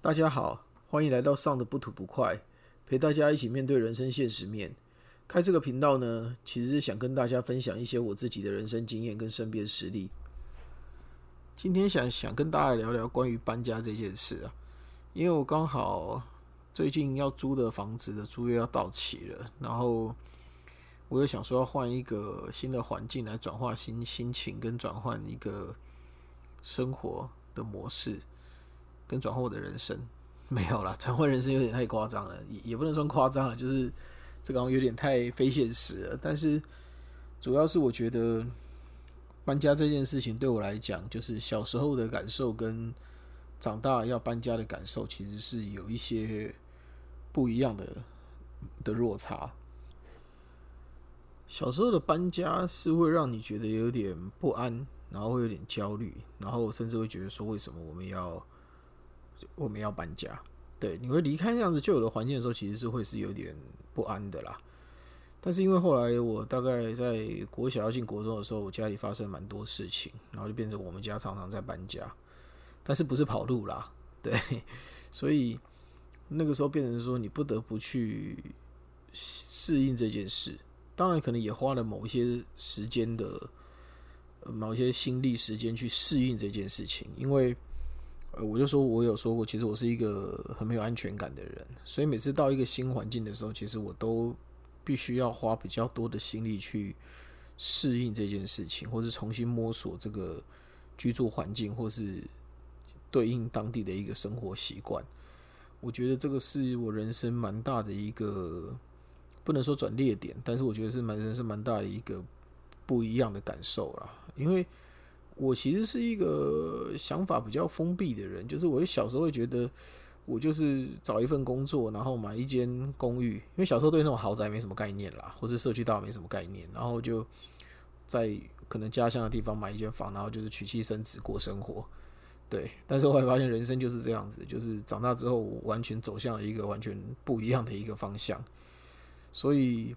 大家好，欢迎来到上的不吐不快，陪大家一起面对人生现实面。开这个频道呢，其实是想跟大家分享一些我自己的人生经验跟身边实例。今天想想跟大家聊聊关于搬家这件事啊，因为我刚好最近要租的房子的租约要到期了，然后我又想说要换一个新的环境来转化心心情，跟转换一个生活的模式。跟转换我的人生没有啦，转换人生有点太夸张了，也也不能说夸张了，就是这个有点太非现实了。但是主要是我觉得搬家这件事情对我来讲，就是小时候的感受跟长大要搬家的感受，其实是有一些不一样的的落差。小时候的搬家是会让你觉得有点不安，然后会有点焦虑，然后甚至会觉得说，为什么我们要？我们要搬家，对，你会离开那样子旧有的环境的时候，其实是会是有点不安的啦。但是因为后来我大概在国小要进国中的时候，我家里发生蛮多事情，然后就变成我们家常常在搬家，但是不是跑路啦，对，所以那个时候变成说你不得不去适应这件事，当然可能也花了某一些时间的某一些心力时间去适应这件事情，因为。我就说，我有说过，其实我是一个很没有安全感的人，所以每次到一个新环境的时候，其实我都必须要花比较多的心力去适应这件事情，或是重新摸索这个居住环境，或是对应当地的一个生活习惯。我觉得这个是我人生蛮大的一个，不能说转捩点，但是我觉得是蛮人生蛮大的一个不一样的感受啦，因为。我其实是一个想法比较封闭的人，就是我小时候会觉得，我就是找一份工作，然后买一间公寓，因为小时候对那种豪宅没什么概念啦，或是社区大没什么概念，然后就在可能家乡的地方买一间房，然后就是娶妻生子过生活，对。但是后来发现人生就是这样子，就是长大之后完全走向了一个完全不一样的一个方向，所以。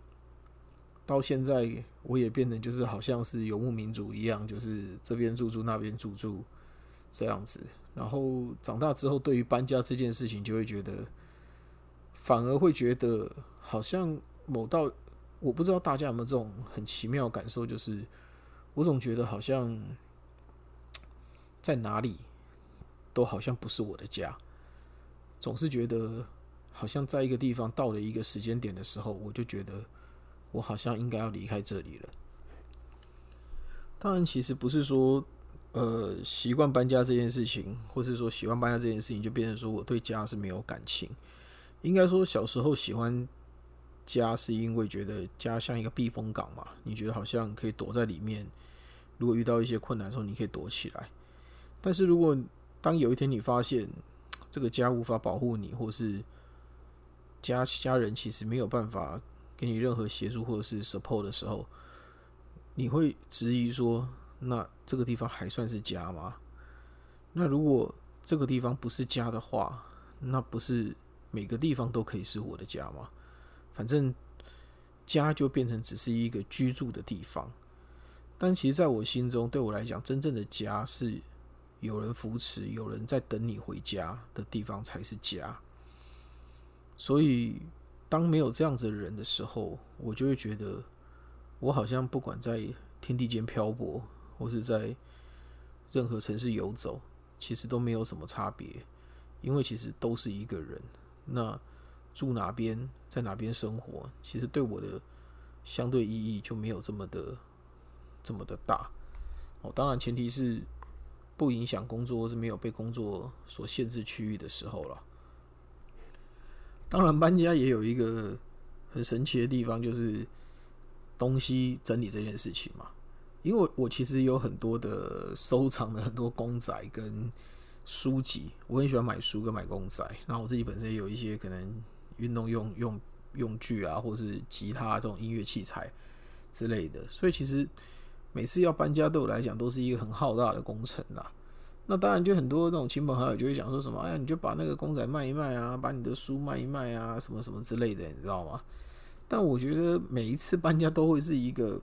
到现在，我也变成就是好像是游牧民族一样，就是这边住住那边住住这样子。然后长大之后，对于搬家这件事情，就会觉得反而会觉得好像某到我不知道大家有没有这种很奇妙感受，就是我总觉得好像在哪里都好像不是我的家，总是觉得好像在一个地方到了一个时间点的时候，我就觉得。我好像应该要离开这里了。当然，其实不是说，呃，习惯搬家这件事情，或是说喜欢搬家这件事情，就变成说我对家是没有感情。应该说，小时候喜欢家，是因为觉得家像一个避风港嘛，你觉得好像可以躲在里面，如果遇到一些困难的时候，你可以躲起来。但是如果当有一天你发现这个家无法保护你，或是家家人其实没有办法。给你任何协助或者是 support 的时候，你会质疑说：“那这个地方还算是家吗？”那如果这个地方不是家的话，那不是每个地方都可以是我的家吗？反正家就变成只是一个居住的地方。但其实，在我心中，对我来讲，真正的家是有人扶持、有人在等你回家的地方才是家。所以。当没有这样子的人的时候，我就会觉得，我好像不管在天地间漂泊，或是在任何城市游走，其实都没有什么差别，因为其实都是一个人。那住哪边，在哪边生活，其实对我的相对意义就没有这么的这么的大。哦，当然前提是不影响工作，或是没有被工作所限制区域的时候了。当然，搬家也有一个很神奇的地方，就是东西整理这件事情嘛。因为我其实有很多的收藏的很多公仔跟书籍，我很喜欢买书跟买公仔。然后我自己本身也有一些可能运动用用用具啊，或是吉他这种音乐器材之类的。所以其实每次要搬家，对我来讲都是一个很浩大的工程啦。那当然，就很多那种亲朋好友就会讲说什么，哎呀，你就把那个公仔卖一卖啊，把你的书卖一卖啊，什么什么之类的，你知道吗？但我觉得每一次搬家都会是一个，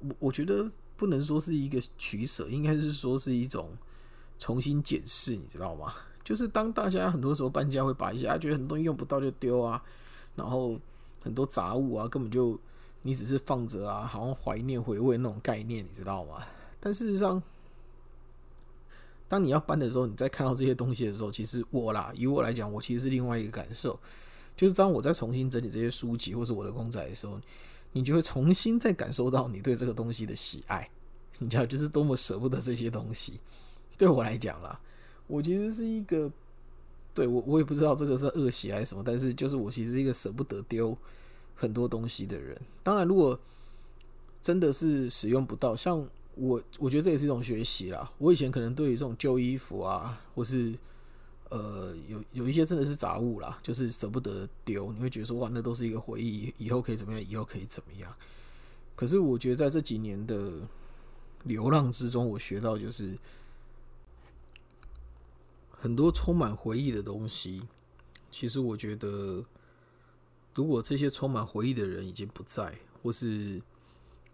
我我觉得不能说是一个取舍，应该是说是一种重新检视，你知道吗？就是当大家很多时候搬家会把一些啊觉得很多东西用不到就丢啊，然后很多杂物啊根本就你只是放着啊，好像怀念回味那种概念，你知道吗？但事实上，当你要搬的时候，你在看到这些东西的时候，其实我啦，以我来讲，我其实是另外一个感受，就是当我在重新整理这些书籍或是我的公仔的时候，你就会重新再感受到你对这个东西的喜爱，你知道，就是多么舍不得这些东西。对我来讲啦，我其实是一个，对我我也不知道这个是恶习还是什么，但是就是我其实是一个舍不得丢很多东西的人。当然，如果真的是使用不到，像。我我觉得这也是一种学习啦。我以前可能对于这种旧衣服啊，或是呃有有一些真的是杂物啦，就是舍不得丢。你会觉得说哇，那都是一个回忆，以后可以怎么样？以后可以怎么样？可是我觉得在这几年的流浪之中，我学到就是很多充满回忆的东西。其实我觉得，如果这些充满回忆的人已经不在，或是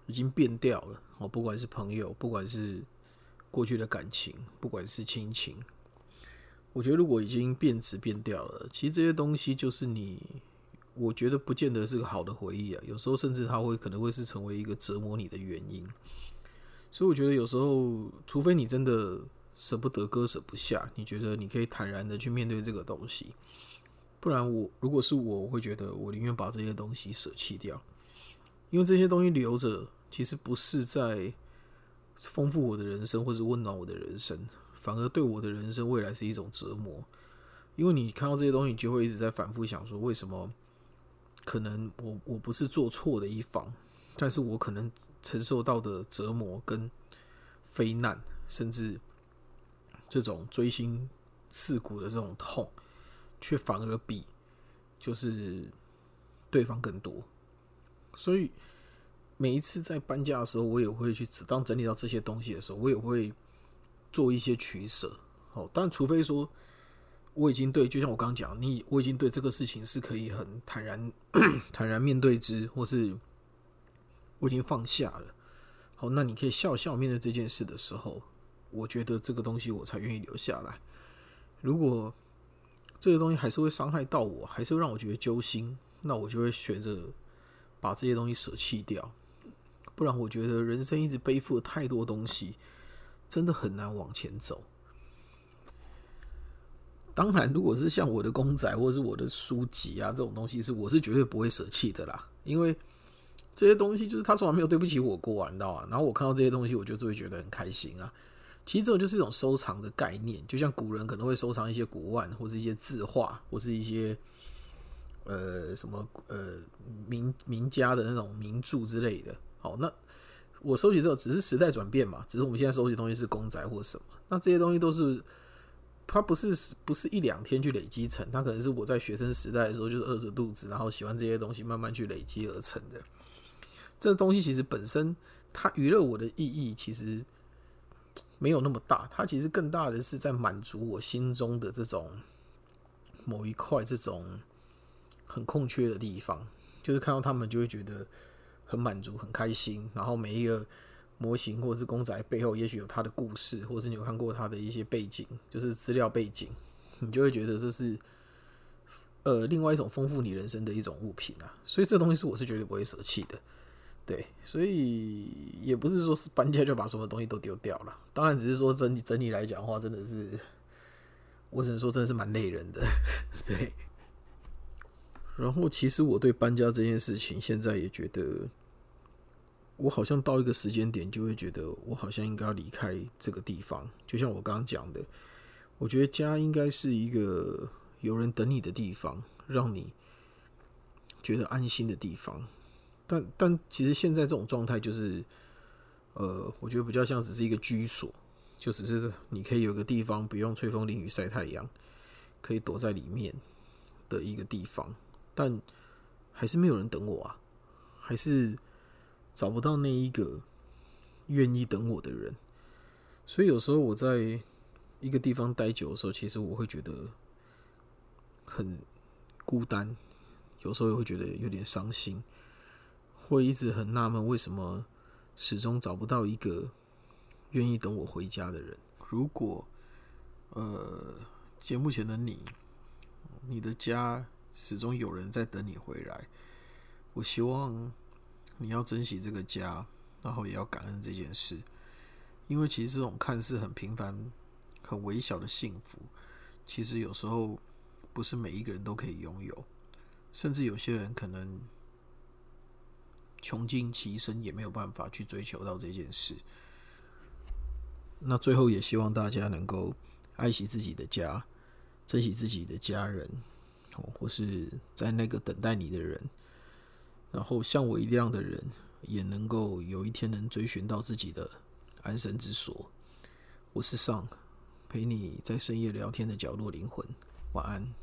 已经变掉了。哦，不管是朋友，不管是过去的感情，不管是亲情，我觉得如果已经变质变掉了，其实这些东西就是你，我觉得不见得是个好的回忆啊。有时候甚至它会可能会是成为一个折磨你的原因。所以我觉得有时候，除非你真的舍不得割舍不下，你觉得你可以坦然的去面对这个东西，不然我如果是我，我会觉得我宁愿把这些东西舍弃掉，因为这些东西留着。其实不是在丰富我的人生，或者温暖我的人生，反而对我的人生未来是一种折磨。因为你看到这些东西，就会一直在反复想说：为什么可能我我不是做错的一方，但是我可能承受到的折磨跟非难，甚至这种锥心刺骨的这种痛，却反而比就是对方更多。所以。每一次在搬家的时候，我也会去当整理到这些东西的时候，我也会做一些取舍。哦，但除非说我已经对，就像我刚刚讲，你我已经对这个事情是可以很坦然 坦然面对之，或是我已经放下了。好，那你可以笑笑面对这件事的时候，我觉得这个东西我才愿意留下来。如果这个东西还是会伤害到我，还是会让我觉得揪心，那我就会选择把这些东西舍弃掉。不然，我觉得人生一直背负太多东西，真的很难往前走。当然，如果是像我的公仔或者是我的书籍啊这种东西，是我是绝对不会舍弃的啦。因为这些东西就是他从来没有对不起我过，你知道吗？然后我看到这些东西，我就会觉得很开心啊。其实这种就是一种收藏的概念，就像古人可能会收藏一些古玩，或是一些字画，或是一些呃什么呃名名家的那种名著之类的。好，那我收集之后只是时代转变嘛，只是我们现在收集东西是公仔或什么，那这些东西都是它不是不是一两天去累积成，它可能是我在学生时代的时候就是饿着肚子，然后喜欢这些东西慢慢去累积而成的。这东西其实本身它娱乐我的意义其实没有那么大，它其实更大的是在满足我心中的这种某一块这种很空缺的地方，就是看到他们就会觉得。很满足，很开心。然后每一个模型或者是公仔背后，也许有它的故事，或者是你有看过它的一些背景，就是资料背景，你就会觉得这是呃另外一种丰富你人生的一种物品啊。所以这东西是我是绝对不会舍弃的。对，所以也不是说是搬家就把所有东西都丢掉了。当然，只是说整体整体来讲的话，真的是我只能说真的是蛮累人的。对。然后，其实我对搬家这件事情，现在也觉得。我好像到一个时间点，就会觉得我好像应该要离开这个地方。就像我刚刚讲的，我觉得家应该是一个有人等你的地方，让你觉得安心的地方。但但其实现在这种状态，就是呃，我觉得比较像只是一个居所，就只是你可以有个地方，不用吹风淋雨晒太阳，可以躲在里面的一个地方。但还是没有人等我啊，还是。找不到那一个愿意等我的人，所以有时候我在一个地方待久的时候，其实我会觉得很孤单，有时候也会觉得有点伤心，会一直很纳闷为什么始终找不到一个愿意等我回家的人。如果呃节目前的你，你的家始终有人在等你回来。我希望你要珍惜这个家，然后也要感恩这件事，因为其实这种看似很平凡、很微小的幸福，其实有时候不是每一个人都可以拥有，甚至有些人可能穷尽其身也没有办法去追求到这件事。那最后也希望大家能够爱惜自己的家，珍惜自己的家人，或是在那个等待你的人。然后像我一样的人，也能够有一天能追寻到自己的安身之所。我是上陪你在深夜聊天的角落灵魂，晚安。